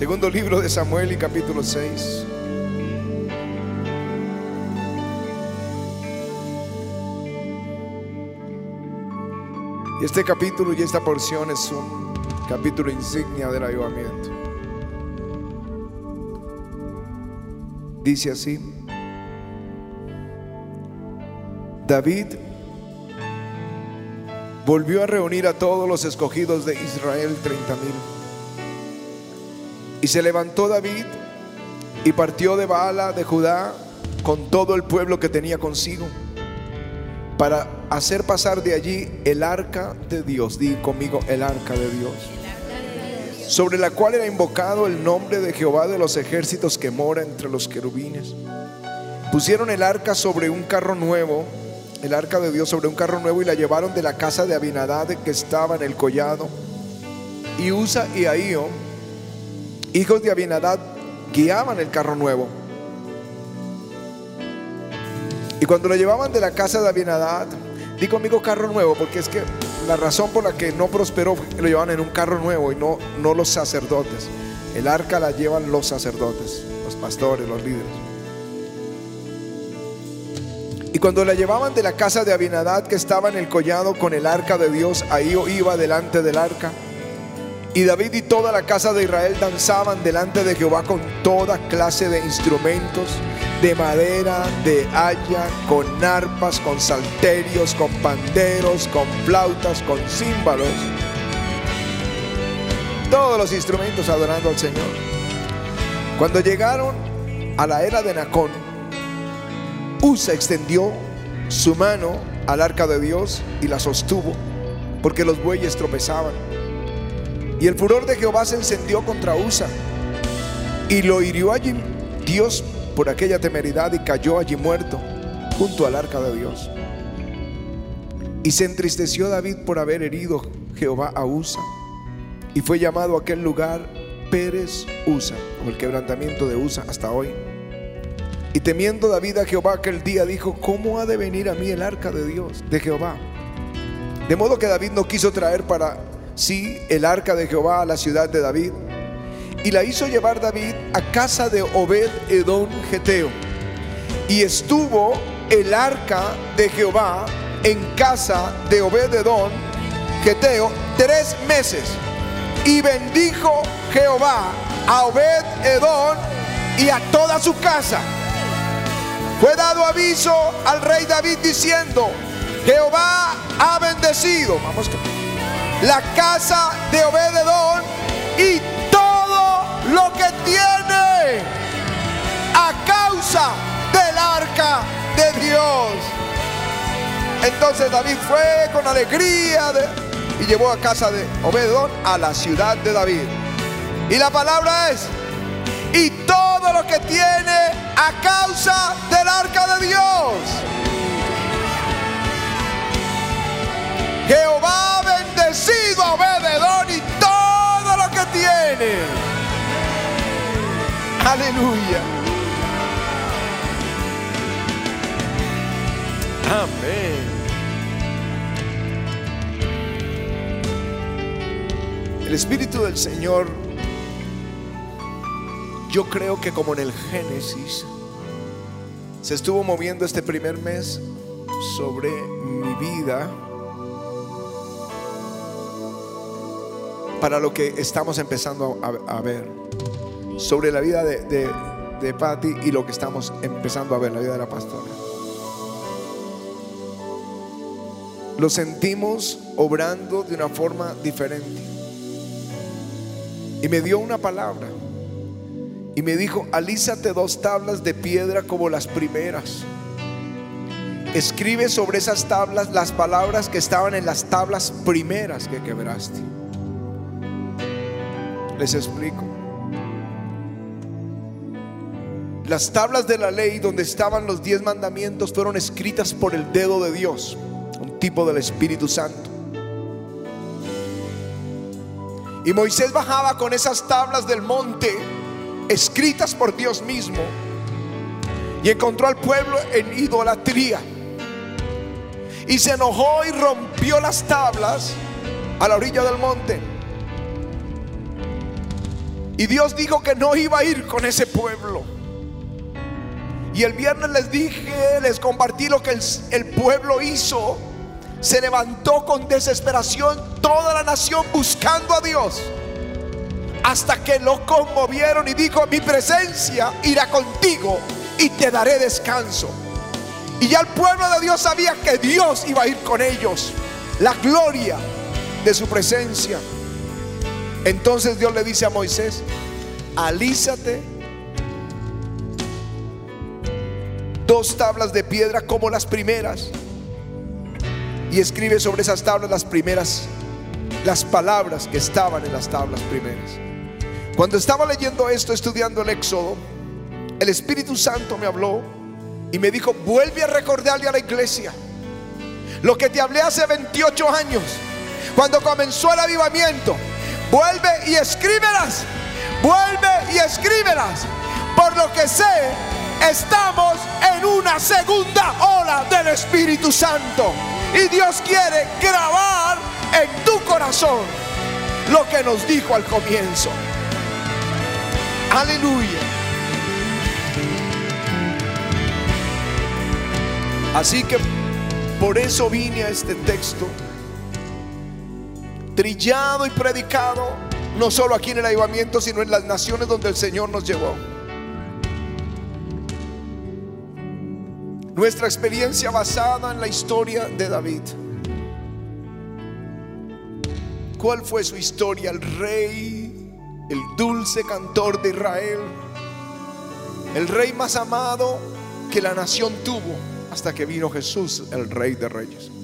Segundo libro de Samuel y capítulo 6. Y este capítulo y esta porción es un capítulo insignia del avivamiento. Dice así, David volvió a reunir a todos los escogidos de Israel, treinta mil. Y se levantó David y partió de Baala de Judá con todo el pueblo que tenía consigo para hacer pasar de allí el arca de Dios. Di conmigo el arca de Dios. Sobre la cual era invocado el nombre de Jehová de los ejércitos que mora entre los querubines. Pusieron el arca sobre un carro nuevo, el arca de Dios sobre un carro nuevo y la llevaron de la casa de Abinadad que estaba en el collado. Y Usa y Ahío, hijos de Abinadad, guiaban el carro nuevo. Y cuando lo llevaban de la casa de Abinadad, di conmigo carro nuevo, porque es que la razón por la que no prosperó fue que lo llevaban en un carro nuevo y no, no los sacerdotes. El arca la llevan los sacerdotes, los pastores, los líderes. Y cuando la llevaban de la casa de Abinadad que estaba en el collado con el arca de Dios, ahí iba delante del arca. Y David y toda la casa de Israel danzaban delante de Jehová con toda clase de instrumentos de madera, de haya, con arpas, con salterios, con panderos, con flautas, con címbalos. Todos los instrumentos adorando al Señor. Cuando llegaron a la era de Nacón, Usa extendió su mano al arca de Dios y la sostuvo, porque los bueyes tropezaban. Y el furor de Jehová se encendió contra Usa y lo hirió allí Dios por aquella temeridad y cayó allí muerto junto al arca de Dios. Y se entristeció David por haber herido Jehová a Usa y fue llamado aquel lugar Pérez Usa o el quebrantamiento de Usa hasta hoy. Y temiendo David a Jehová aquel día dijo, ¿cómo ha de venir a mí el arca de Dios, de Jehová? De modo que David no quiso traer para sí el arca de Jehová a la ciudad de David. Y la hizo llevar David a casa de Obed Edom Geteo. Y estuvo el arca de Jehová en casa de Obed Edom Geteo tres meses. Y bendijo Jehová a Obed Edom y a toda su casa. Fue dado aviso al rey David diciendo, Jehová ha bendecido. Vamos la casa de Obededón y todo lo que tiene a causa del arca de Dios. Entonces David fue con alegría y llevó a casa de Obededón a la ciudad de David. Y la palabra es, y todo lo que tiene a causa del arca de Dios. Jehová bendecido a y todo lo que tiene. Aleluya. Amén. El Espíritu del Señor yo creo que como en el Génesis se estuvo moviendo este primer mes sobre mi vida para lo que estamos empezando a, ver, sobre la vida de, de, de Patty y lo que estamos empezando a ver, la vida de la pastora. Lo sentimos obrando de una forma diferente. Y me dio una palabra. Y me dijo, alízate dos tablas de piedra como las primeras. Escribe sobre esas tablas las palabras que estaban en las tablas primeras que quebraste. Les explico. Las tablas de la ley donde estaban los diez mandamientos fueron escritas por el dedo de Dios, un tipo del Espíritu Santo. Y Moisés bajaba con esas tablas del monte escritas por Dios mismo y encontró al pueblo en idolatría. Y se enojó y rompió las tablas a la orilla del monte. Y Dios dijo que no iba a ir con ese pueblo. Y el viernes les dije, les compartí lo que el, pueblo hizo. Se levantó con desesperación toda la nación buscando a Dios. Hasta que lo conmovieron y dijo, mi presencia irá contigo y te daré descanso. Y ya el pueblo de Dios sabía que Dios iba a ir con ellos. La gloria de su presencia. Entonces Dios le dice a Moisés, alízate dos tablas de piedra como las primeras y escribe sobre esas tablas las primeras, las palabras que estaban en las tablas primeras. Cuando estaba leyendo esto, estudiando el Éxodo, el Espíritu Santo me habló y me dijo, vuelve a recordarle a la iglesia lo que te hablé hace 28 años, cuando comenzó el avivamiento. Vuelve y escríbelas, vuelve y escríbelas. Por lo que sé, estamos en una segunda ola del Espíritu Santo. Y Dios quiere grabar en tu corazón lo que nos dijo al comienzo. Aleluya. Así que por eso vine a este texto, trillado y predicado, no solo aquí en el ayudamiento, sino en las naciones donde el Señor nos llevó. Nuestra experiencia basada en la historia de David. ¿Cuál fue su historia? El rey, el dulce cantor de Israel, el rey más amado que la nación tuvo hasta que vino Jesús, el rey de reyes.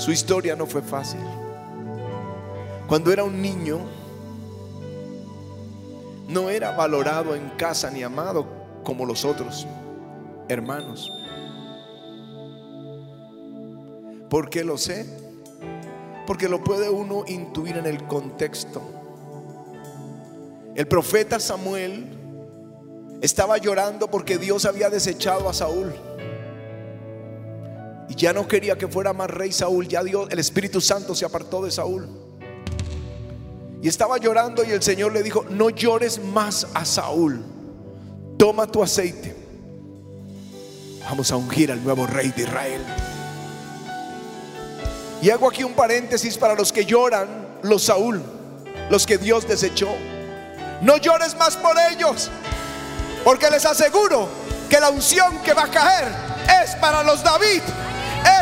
Su historia no fue fácil. Cuando era un niño, no era valorado en casa ni amado como los otros hermanos. ¿Por qué lo sé? Porque lo puede uno intuir en el contexto. El profeta Samuel estaba llorando porque Dios había desechado a Saúl. Y ya no quería que fuera más rey Saúl. Ya Dios, el Espíritu Santo se apartó de Saúl. Y estaba llorando y el Señor le dijo, no llores más a Saúl toma tu aceite. Vamos a ungir al nuevo rey de Israel. Y hago aquí un paréntesis para los que lloran, los Saúl, los que Dios desechó. No llores más por ellos, porque les aseguro que la unción que va a caer es para los David,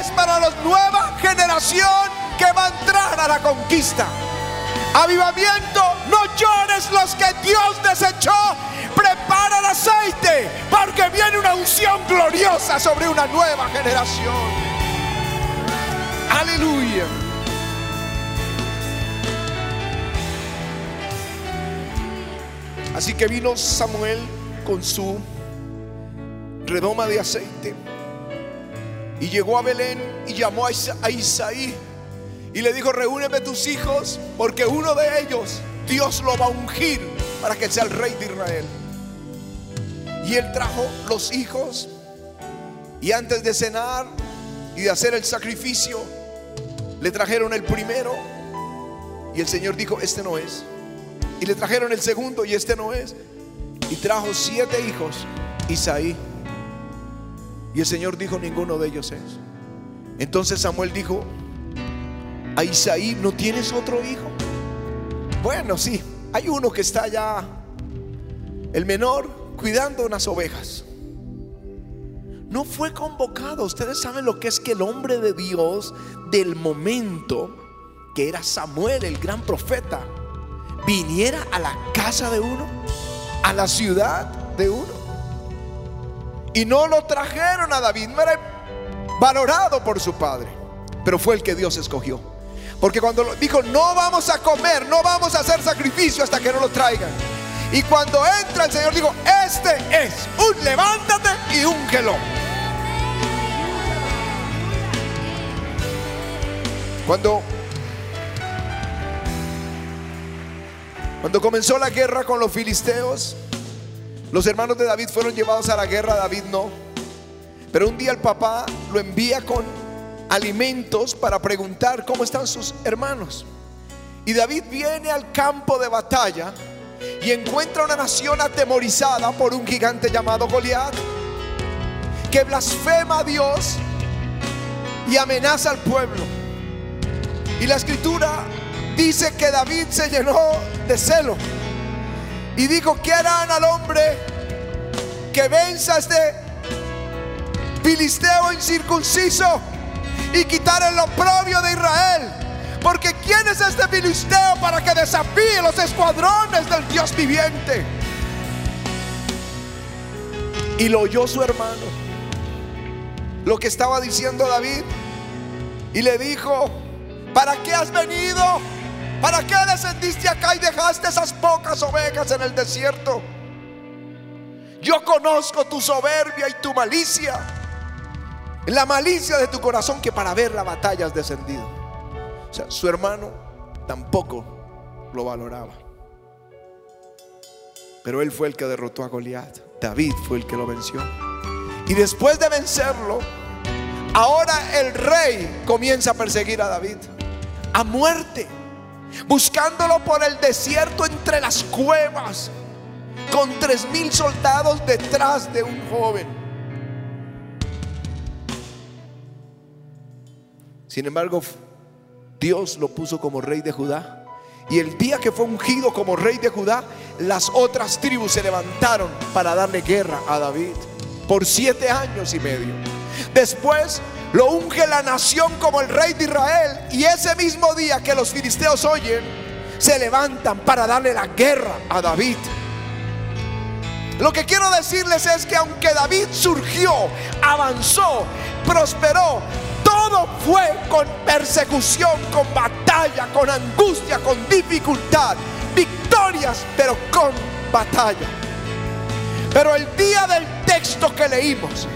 es para la nueva generación que va a entrar a la conquista. Avivamiento, no llores los que Dios desechó. Prepara el aceite, porque viene una unción gloriosa sobre una nueva generación. Aleluya. Así que vino Samuel con su redoma de aceite y llegó a Belén y llamó a Isaí y le dijo, reúneme tus hijos, porque uno de ellos Dios lo va a ungir para que sea el rey de Israel. Y él trajo los hijos y antes de cenar y de hacer el sacrificio, le trajeron el primero y el Señor dijo, este no es. Y le trajeron el segundo y este no es. Y trajo siete hijos, Isaí. Y el Señor dijo, ninguno de ellos es. Entonces Samuel dijo, a Isaí, ¿no tienes otro hijo? Bueno, sí, hay uno que está allá, el menor, cuidando unas ovejas. No fue convocado. Ustedes saben lo que es que el hombre de Dios del momento, que era Samuel, el gran profeta, viniera a la casa de uno, a la ciudad de uno. Y no lo trajeron a David, no era valorado por su padre, pero fue el que Dios escogió. Porque cuando dijo, no vamos a comer, no vamos a hacer sacrificio hasta que no lo traigan. Y cuando entra el Señor dijo, este es un levántate y úngelo. Cuando cuando comenzó la guerra con los filisteos, los hermanos de David fueron llevados a la guerra, David no. Pero un día el papá lo envía con alimentos para preguntar cómo están sus hermanos. Y David viene al campo de batalla y encuentra una nación atemorizada por un gigante llamado Goliat que blasfema a Dios y amenaza al pueblo. Y la escritura dice que David se llenó de celo y dijo, ¿qué harán al hombre que venza este filisteo incircunciso y quitar el oprobio de Israel? Porque ¿quién es este filisteo para que desafíe los escuadrones del Dios viviente? Y lo oyó su hermano, lo que estaba diciendo David, y le dijo, ¿para qué has venido? ¿Para qué descendiste acá y dejaste esas pocas ovejas en el desierto? Yo conozco tu soberbia y tu malicia, la malicia de tu corazón que para ver la batalla has descendido. O sea, su hermano tampoco lo valoraba. Pero él fue el que derrotó a Goliat. David fue el que lo venció. Y después de vencerlo, ahora el rey comienza a perseguir a David a muerte, buscándolo por el desierto entre las cuevas, con tres mil soldados detrás de un joven. Sin embargo, Dios lo puso como rey de Judá. Y el día que fue ungido como rey de Judá, las otras tribus se levantaron para darle guerra a David por siete años y medio. Después lo unge la nación como el rey de Israel y ese mismo día que los filisteos oyen, se levantan para darle la guerra a David. Lo que quiero decirles es que aunque David surgió, avanzó, prosperó, todo fue con persecución, con batalla, con angustia, con dificultad, victorias, pero con batalla. Pero el día del texto que leímos,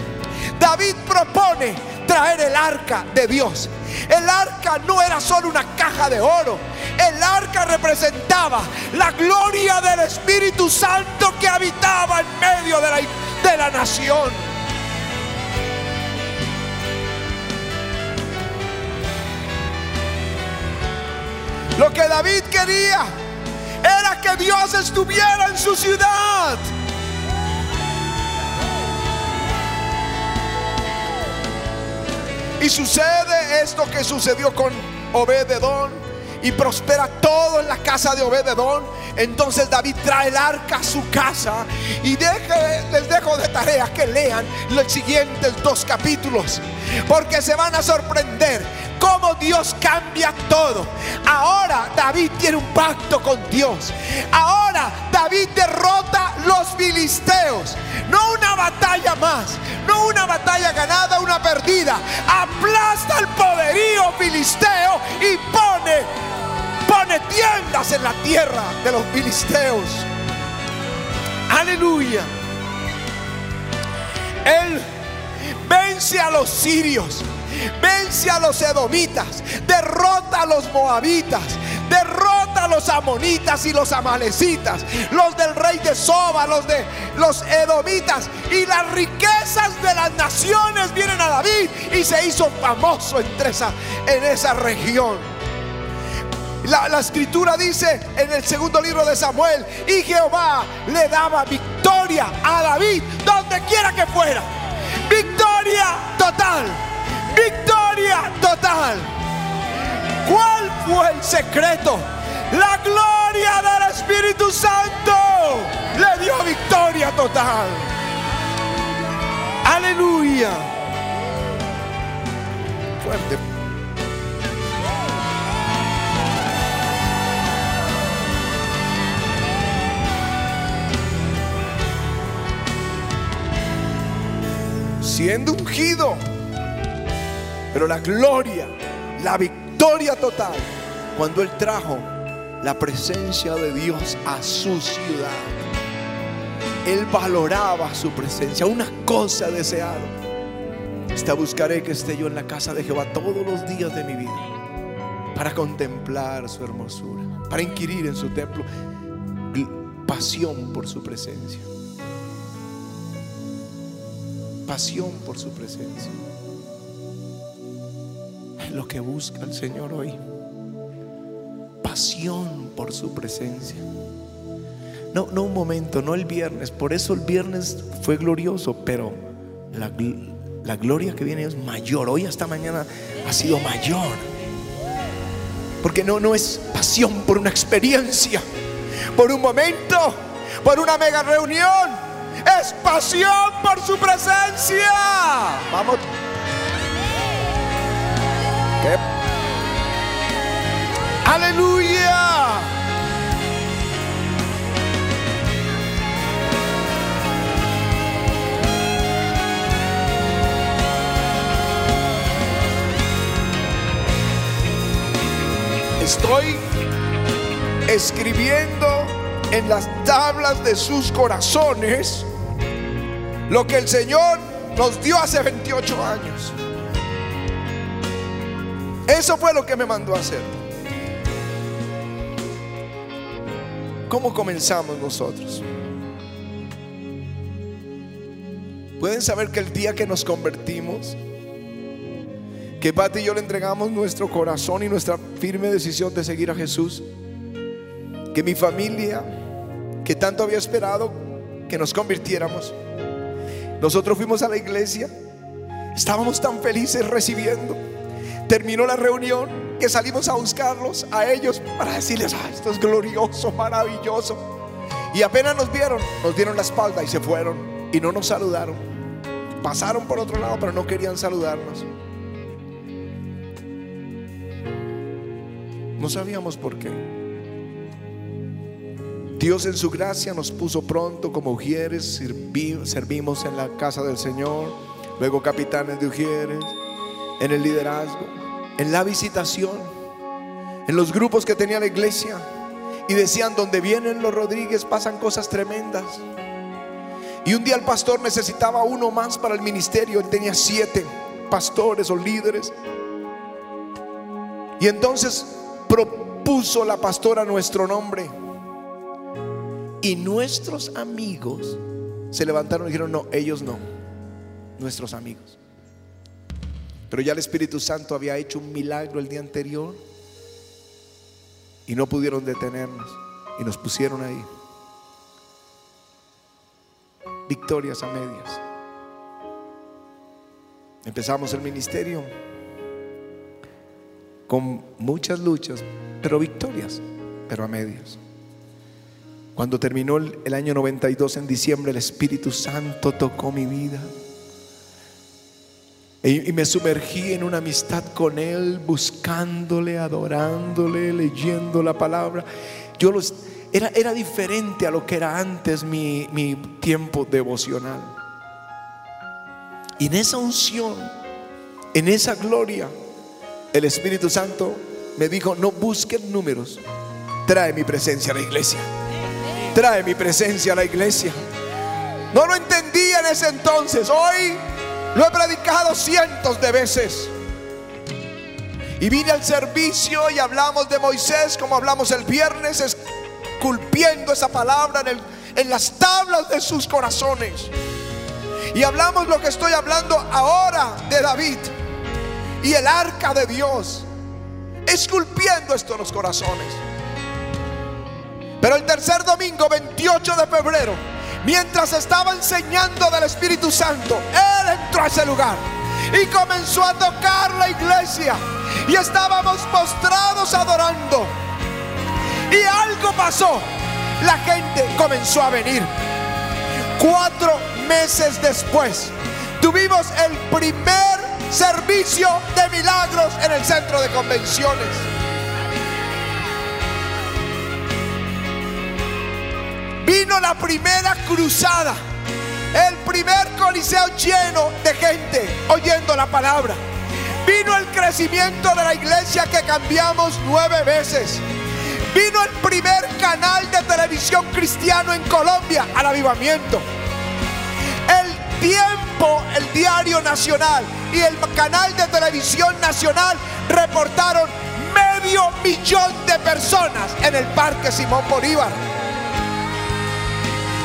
David propone traer el arca de Dios. El arca no era solo una caja de oro. El arca representaba la gloria del Espíritu Santo que habitaba en medio de la, de la nación. Lo que David quería era que Dios estuviera en su ciudad. Y sucede esto que sucedió con Obededón y prospera todo en la casa de Obededón. Entonces David trae el arca a su casa y les dejo de tarea que lean los siguientes dos capítulos, porque se van a sorprender cómo Dios cambia todo. Ahora David tiene un pacto con Dios. Ahora David derrota los filisteos. No una batalla más, no una batalla ganada, una perdida. Aplasta el poderío filisteo y pone, pone tiendas en la tierra de los filisteos. Aleluya. Él vence a los sirios vence a los edomitas, derrota a los moabitas, derrota los amonitas y los amalecitas, los del rey de Soba, los de los edomitas y las riquezas de las naciones vienen a David y se hizo famoso entre esa, en esa región. La, la, escritura dice en el segundo libro de Samuel, y Jehová le daba victoria a David donde quiera que fuera. Victoria total. Victoria total. ¿Cuál fue el secreto? La gloria del Espíritu Santo le dio victoria total. Aleluya. Fuerte. Siendo ungido pero la gloria, la victoria total, cuando Él trajo la presencia de Dios a su ciudad. Él valoraba su presencia, una cosa deseada. Esta buscaré que esté yo en la casa de Jehová todos los días de mi vida para contemplar su hermosura, para inquirir en su templo, pasión por su presencia. Pasión por su presencia lo que busca el Señor hoy. Pasión por su presencia. No, no un momento, no el viernes. Por eso el viernes fue glorioso, pero la, la gloria que viene es mayor. Hoy hasta mañana ha sido mayor. Porque no, no es pasión por una experiencia, por un momento, por una mega reunión. Es pasión por su presencia. Vamos. Aleluya. Estoy escribiendo en las tablas de sus corazones lo que el Señor nos dio hace 28 años. Eso fue lo que me mandó a hacer. ¿Cómo comenzamos nosotros? Pueden saber que el día que nos convertimos, que Pati y yo le entregamos nuestro corazón y nuestra firme decisión de seguir a Jesús. Que mi familia, que tanto había esperado que nos convirtiéramos, nosotros fuimos a la iglesia, estábamos tan felices recibiendo. Terminó la reunión que salimos a buscarlos a ellos para decirles, ah, esto es glorioso, maravilloso. Y apenas nos vieron, nos dieron la espalda y se fueron y no nos saludaron. Pasaron por otro lado, pero no querían saludarnos. No sabíamos por qué. Dios en su gracia nos puso pronto como ujieres, servimos en la casa del Señor, luego capitanes de ujieres, en el liderazgo, en la visitación, en los grupos que tenía la iglesia. Y decían, donde vienen los Rodríguez pasan cosas tremendas. Y un día el pastor necesitaba uno más para el ministerio, él tenía siete pastores o líderes. Y entonces propuso la pastora nuestro nombre. Y nuestros amigos se levantaron y dijeron, no, ellos no, nuestros amigos. Pero ya el Espíritu Santo había hecho un milagro el día anterior y no pudieron detenernos y nos pusieron ahí. Victorias a medias. Empezamos el ministerio con muchas luchas, pero victorias, pero a medias. Cuando terminó el, año 92 en diciembre, el Espíritu Santo tocó mi vida. Y, me sumergí en una amistad con Él, buscándole, adorándole, leyendo la palabra. Yo los, era, era diferente a lo que era antes mi, mi tiempo devocional. Y en esa unción, en esa gloria, el Espíritu Santo me dijo, no busquen números, trae mi presencia a la iglesia. Trae mi presencia a la iglesia. No lo entendía en ese entonces. Hoy lo he predicado cientos de veces. Y vine al servicio y hablamos de Moisés como hablamos el viernes, esculpiendo esa palabra en, en las tablas de sus corazones. Y hablamos lo que estoy hablando ahora de David y el arca de Dios, esculpiendo esto en los corazones. Pero el tercer domingo, 28 de febrero, mientras estaba enseñando del Espíritu Santo, Él entró a ese lugar y comenzó a tocar la iglesia. Y estábamos postrados adorando. Y algo pasó. La gente comenzó a venir. Cuatro meses después, tuvimos el primer servicio de milagros en el centro de convenciones. Vino la primera cruzada, el primer coliseo lleno de gente oyendo la palabra. Vino el crecimiento de la iglesia que cambiamos nueve veces. Vino el primer canal de televisión cristiano en Colombia al avivamiento. El tiempo, el diario nacional y el canal de televisión nacional reportaron medio millón de personas en el Parque Simón Bolívar.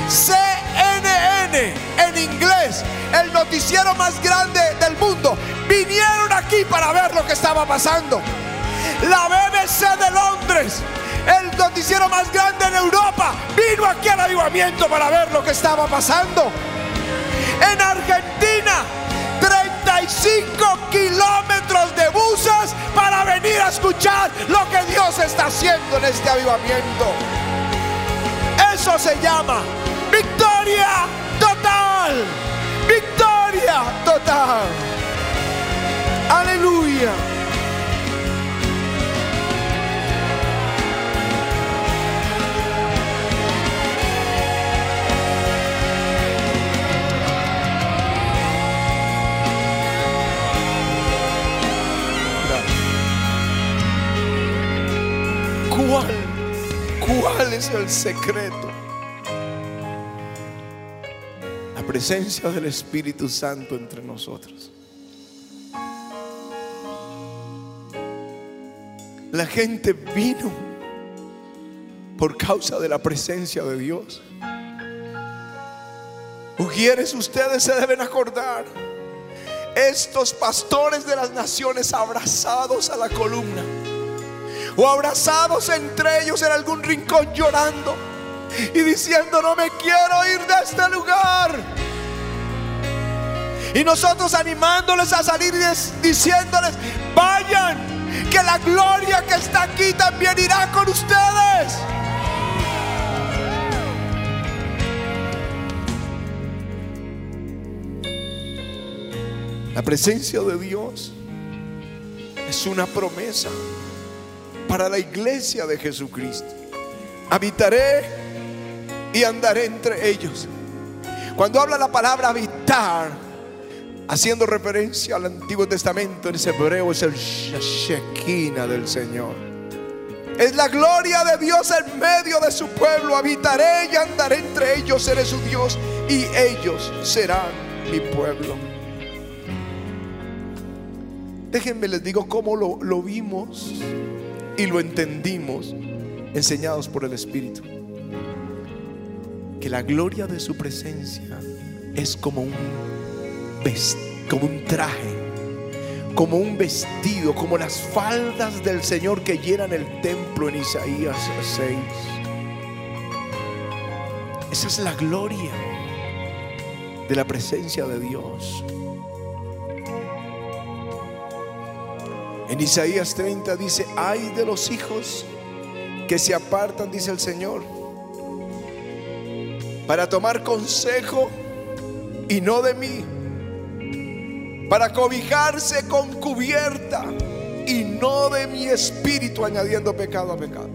CNN en inglés, el noticiero más grande del mundo, vinieron aquí para ver lo que estaba pasando. La BBC de Londres, el noticiero más grande en Europa, vino aquí al avivamiento para ver lo que estaba pasando. En Argentina, 35 kilómetros de buses para venir a escuchar lo que Dios está haciendo en este avivamiento. Eso se llama victoria total. Victoria total. Aleluya. ¿Cuál, cuál es el secreto? Presencia del Espíritu Santo entre nosotros. La gente vino por causa de la presencia de Dios. Mujeres, ustedes se deben acordar. Estos pastores de las naciones abrazados a la columna o abrazados entre ellos en algún rincón llorando y diciendo, no me quiero ir de este lugar. Y nosotros animándoles a salir diciéndoles, vayan, que la gloria que está aquí también irá con ustedes. La presencia de Dios es una promesa para la iglesia de Jesucristo. Habitaré y andaré entre ellos. Cuando habla la palabra habitar, haciendo referencia al Antiguo Testamento, en ese hebreo es el Shekinah del Señor. Es la gloria de Dios en medio de su pueblo. Habitaré y andaré entre ellos, seré su Dios y ellos serán mi pueblo. Déjenme les digo cómo lo, lo vimos y lo entendimos enseñados por el Espíritu. La gloria de su presencia es como un, como un traje, como un vestido, como las faldas del Señor que llenan el templo en Isaías 6. Esa es la gloria de la presencia de Dios. En Isaías 30 dice, ay de los hijos que se apartan, dice el Señor, para tomar consejo y no de mí, para cobijarse con cubierta y no de mi espíritu, añadiendo pecado a pecado.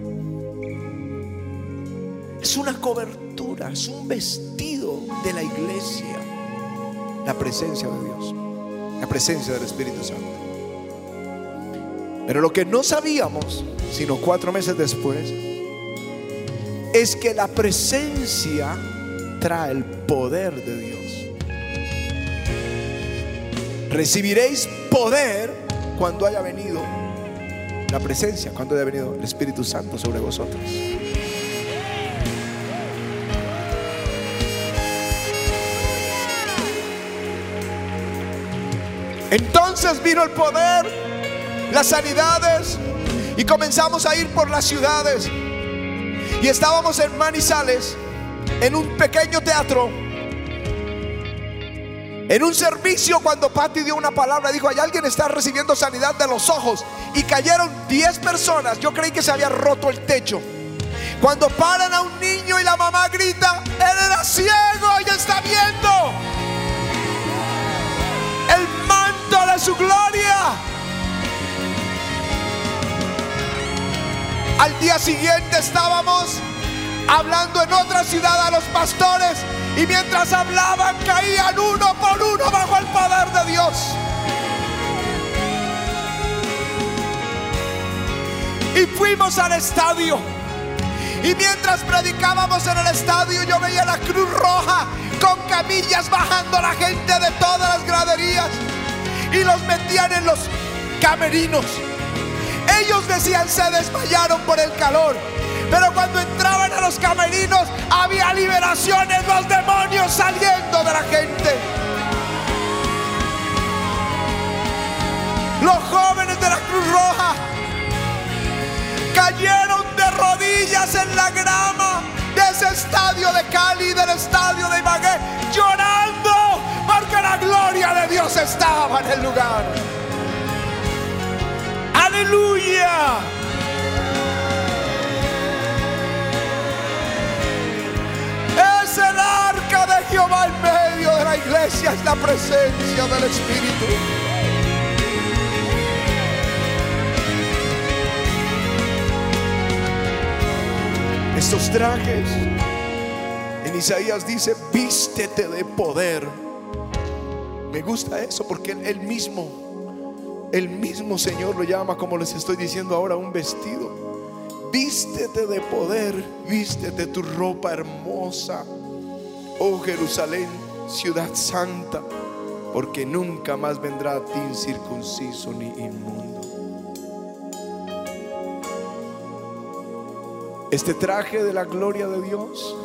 Es una cobertura, es un vestido de la iglesia, la presencia de Dios, la presencia del Espíritu Santo. Pero lo que no sabíamos, sino cuatro meses después, es que la presencia trae el poder de Dios. Recibiréis poder cuando haya venido la presencia, cuando haya venido el Espíritu Santo sobre vosotros. Entonces vino el poder las sanidades y comenzamos a ir por las ciudades. Y estábamos en Manizales, en un pequeño teatro, en un servicio cuando Patty dio una palabra, dijo, hay alguien está recibiendo sanidad de los ojos. Y cayeron 10 personas, yo creí que se había roto el techo. Cuando paran a un niño y la mamá grita, él era ciego y está viendo el manto de su gloria. Al día siguiente estábamos hablando en otra ciudad a los pastores y mientras hablaban caían uno por uno bajo el poder de Dios. Y fuimos al estadio. Y mientras predicábamos en el estadio yo veía la Cruz Roja con camillas bajando a la gente de todas las graderías y los metían en los camerinos. Ellos decían se desmayaron por el calor. Pero cuando entraban a los camerinos había liberaciones, los demonios saliendo de la gente. Los jóvenes de la Cruz Roja cayeron de rodillas en la grama de ese estadio de Cali, del estadio de Ibagué, llorando porque la gloria de Dios estaba en el lugar. Aleluya. Jehová en medio de la iglesia, es la presencia del Espíritu. Estos trajes, en Isaías dice, vístete de poder. Me gusta eso porque él mismo, el mismo Señor lo llama, como les estoy diciendo ahora, un vestido. Vístete de poder, vístete tu ropa hermosa, oh Jerusalén, ciudad santa, porque nunca más vendrá a ti incircunciso ni inmundo. Este traje de la gloria de Dios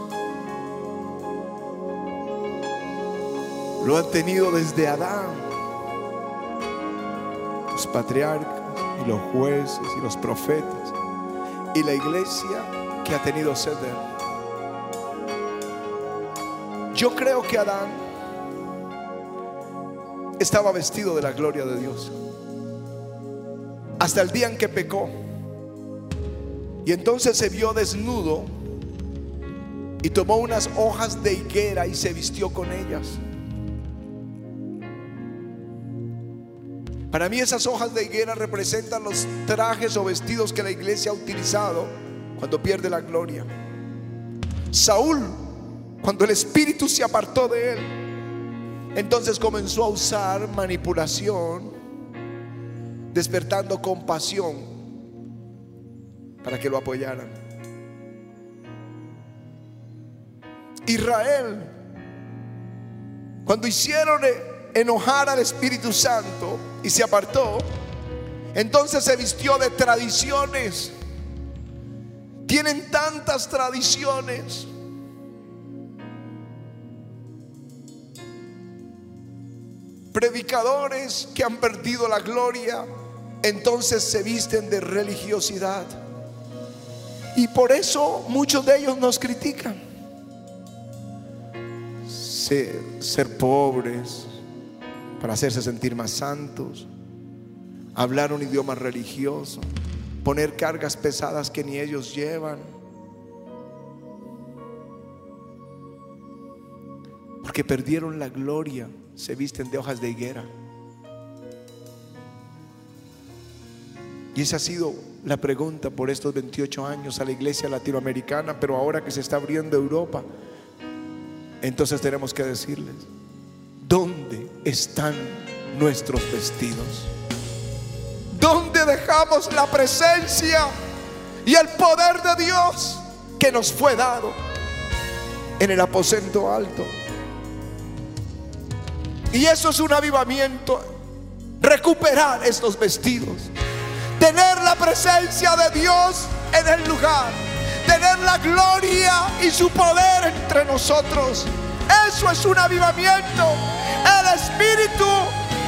lo han tenido desde Adán, los patriarcas y los jueces y los profetas y la iglesia que ha tenido sed de él. Yo creo que Adán estaba vestido de la gloria de Dios hasta el día en que pecó. Y entonces se vio desnudo y tomó unas hojas de higuera y se vistió con ellas. Para mí esas hojas de higuera representan los trajes o vestidos que la iglesia ha utilizado cuando pierde la gloria. Saúl, cuando el espíritu se apartó de él, entonces comenzó a usar manipulación, despertando compasión para que lo apoyaran. Israel, cuando hicieron enojar al Espíritu Santo y se apartó, entonces se vistió de tradiciones. Tienen tantas tradiciones. Predicadores que han perdido la gloria, entonces se visten de religiosidad. Y por eso muchos de ellos nos critican. Ser, pobres para hacerse sentir más santos, hablar un idioma religioso, poner cargas pesadas que ni ellos llevan. Porque perdieron la gloria, se visten de hojas de higuera. Y esa ha sido la pregunta por estos 28 años a la iglesia latinoamericana, pero ahora que se está abriendo Europa, entonces tenemos que decirles, ¿dónde están nuestros vestidos? ¿Dónde dejamos la presencia y el poder de Dios que nos fue dado en el aposento alto? Y eso es un avivamiento, recuperar estos vestidos tener la presencia de Dios en el lugar, tener la gloria y su poder entre nosotros. Eso es un avivamiento. El Espíritu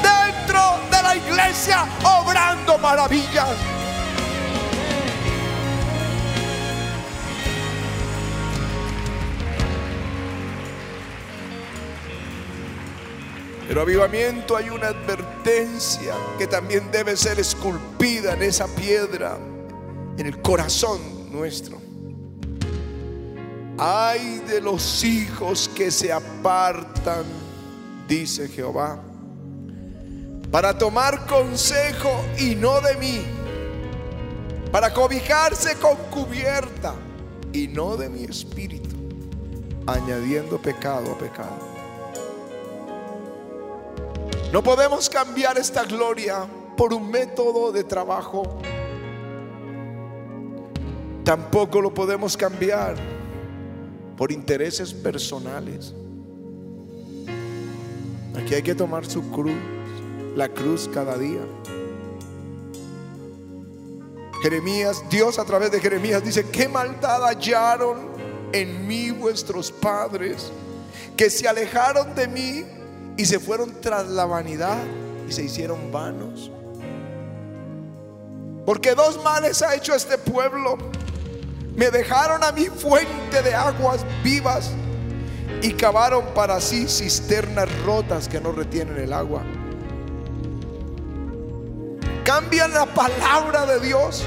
dentro de la iglesia obrando maravillas. Pero avivamiento hay una advertencia que también debe ser esculpida en esa piedra, en el corazón nuestro. Ay de los hijos que se apartan, dice Jehová, para tomar consejo y no de mí, para cobijarse con cubierta y no de mi espíritu, añadiendo pecado a pecado. No podemos cambiar esta gloria por un método de trabajo. Tampoco lo podemos cambiar por intereses personales. Aquí hay que tomar su cruz, la cruz cada día. Jeremías, Dios a través de Jeremías dice, qué maldad hallaron en mí vuestros padres, que se alejaron de mí y se fueron tras la vanidad y se hicieron vanos. Porque dos males ha hecho este pueblo. Me dejaron a mi fuente de aguas vivas y cavaron para sí cisternas rotas que no retienen el agua. Cambian la palabra de Dios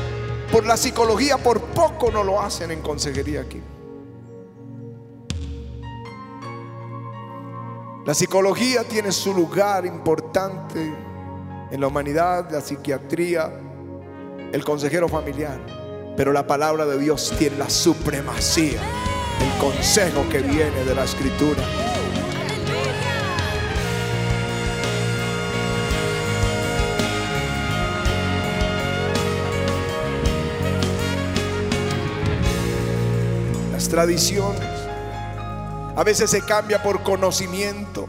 por la psicología, por poco no lo hacen en consejería aquí. La psicología tiene su lugar importante en la humanidad, la psiquiatría, el consejero familiar, pero la palabra de Dios tiene la supremacía, el consejo que viene de la escritura. Las tradiciones a veces se cambia por conocimiento.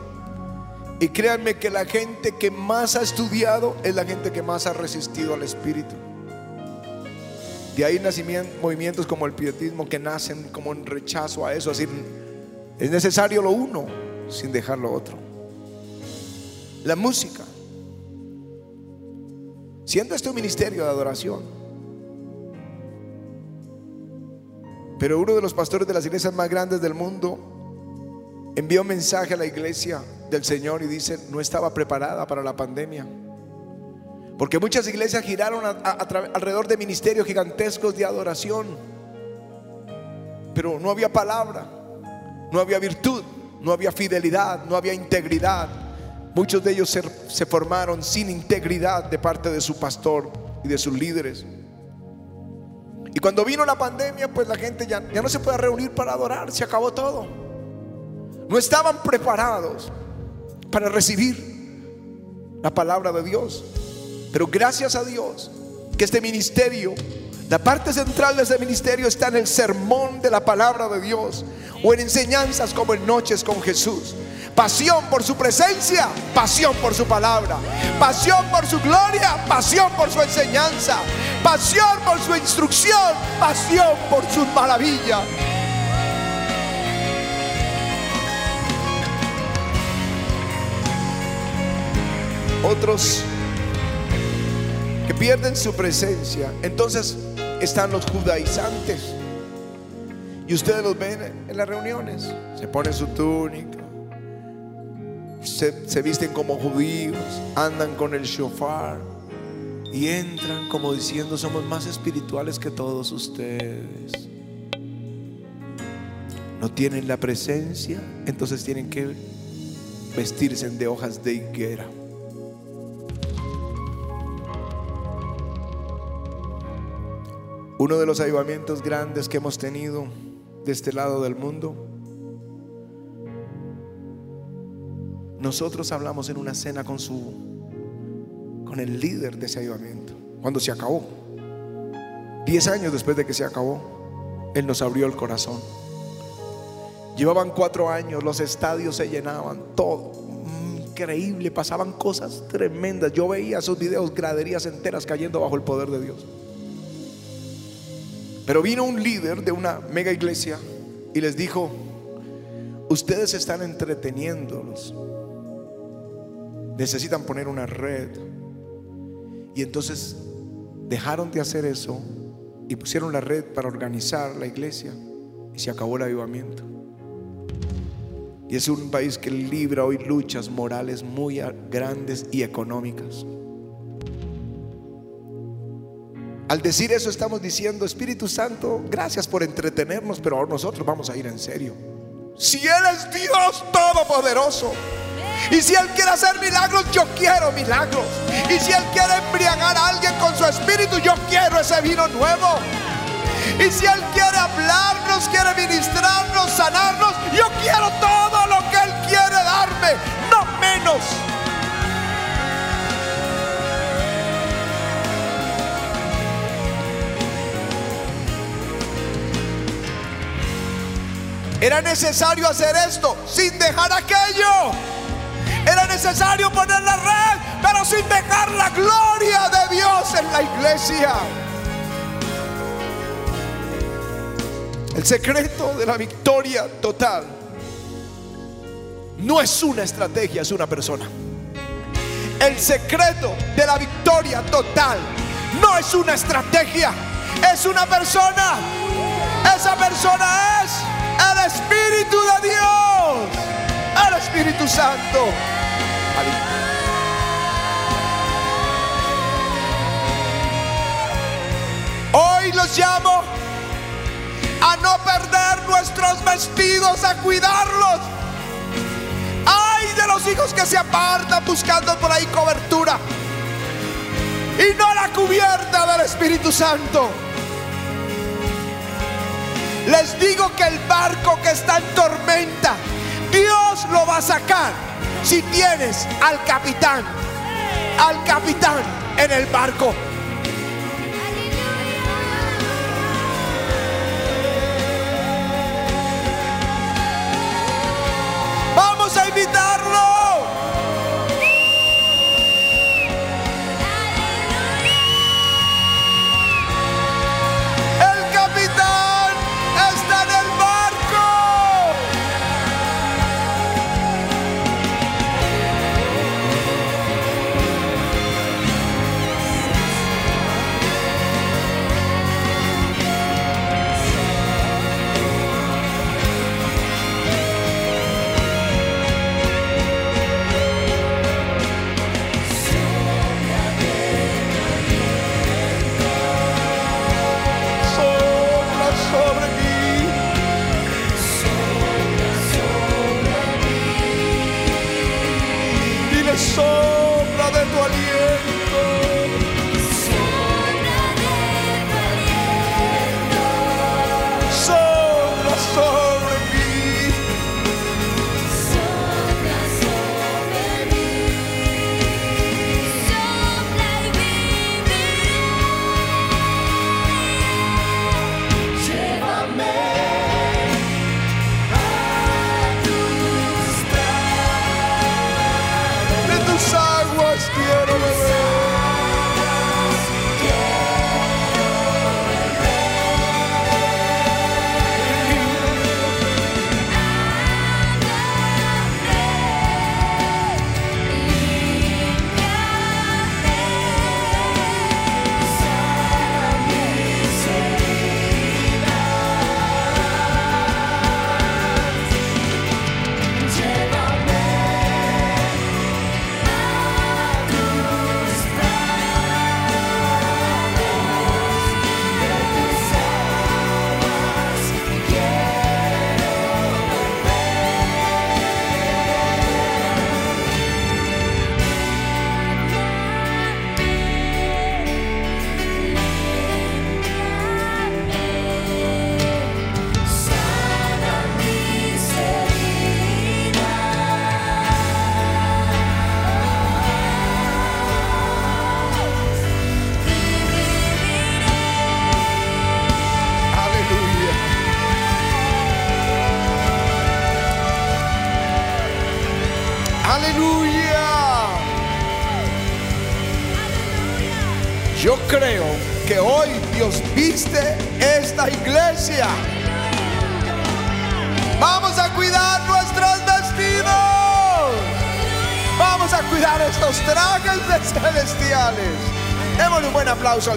Y créanme que la gente que más ha estudiado es la gente que más ha resistido al Espíritu. De ahí nacen movimientos como el pietismo que nacen como en rechazo a eso. Así es necesario lo uno sin dejar lo otro. La música. Siendo este un ministerio de adoración. Pero uno de los pastores de las iglesias más grandes del mundo envió un mensaje a la iglesia del Señor y dice, no estaba preparada para la pandemia. Porque muchas iglesias giraron alrededor de ministerios gigantescos de adoración. Pero no había palabra, no había virtud, no había fidelidad, no había integridad. Muchos de ellos se, formaron sin integridad de parte de su pastor y de sus líderes. Y cuando vino la pandemia, pues la gente ya, ya no se puede reunir para adorar, se acabó todo. No estaban preparados para recibir la palabra de Dios. Pero gracias a Dios que este ministerio, la parte central de este ministerio está en el sermón de la palabra de Dios o en enseñanzas como en noches con Jesús. Pasión por su presencia, pasión por su palabra, pasión por su gloria, pasión por su enseñanza, pasión por su instrucción, pasión por sus maravillas. Otros que pierden su presencia. Entonces están los judaizantes. Y ustedes los ven en las reuniones. Se ponen su túnica. Se, visten como judíos. Andan con el shofar. Y entran como diciendo somos más espirituales que todos ustedes. No tienen la presencia. Entonces tienen que vestirse de hojas de higuera. Uno de los avivamientos grandes que hemos tenido de este lado del mundo. Nosotros hablamos en una cena con su con el líder de ese avivamiento cuando se acabó. Diez años después de que se acabó, él nos abrió el corazón. Llevaban cuatro años, los estadios se llenaban, todo increíble, pasaban cosas tremendas. Yo veía esos videos, graderías enteras cayendo bajo el poder de Dios. Pero vino un líder de una mega iglesia y les dijo, ustedes están entreteniéndolos. Necesitan poner una red. Y entonces dejaron de hacer eso y pusieron la red para organizar la iglesia y se acabó el avivamiento. Y es un país que libra hoy luchas morales muy grandes y económicas. Al decir eso estamos diciendo, Espíritu Santo, gracias por entretenernos, pero ahora nosotros vamos a ir en serio. Si Él es Dios Todopoderoso, y si Él quiere hacer milagros, yo quiero milagros. Y si Él quiere embriagar a alguien con su espíritu, yo quiero ese vino nuevo. Y si Él quiere hablarnos, quiere ministrarnos, sanarnos, yo quiero todo lo que Él quiere darme, no menos. Era necesario hacer esto sin dejar aquello. Era necesario poner la red, pero sin dejar la gloria de Dios en la iglesia. El secreto de la victoria total no es una estrategia, es una persona. El secreto de la victoria total no es una estrategia, es una persona. Esa persona es el Espíritu de Dios, el Espíritu Santo. Hoy los llamo a no perder nuestros vestidos, a cuidarlos. Ay de los hijos que se apartan buscando por ahí cobertura y no la cubierta del Espíritu Santo. Les digo que el barco que está en tormenta, Dios lo va a sacar si tienes al capitán, al capitán en el barco.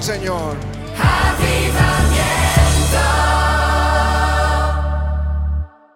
Señor.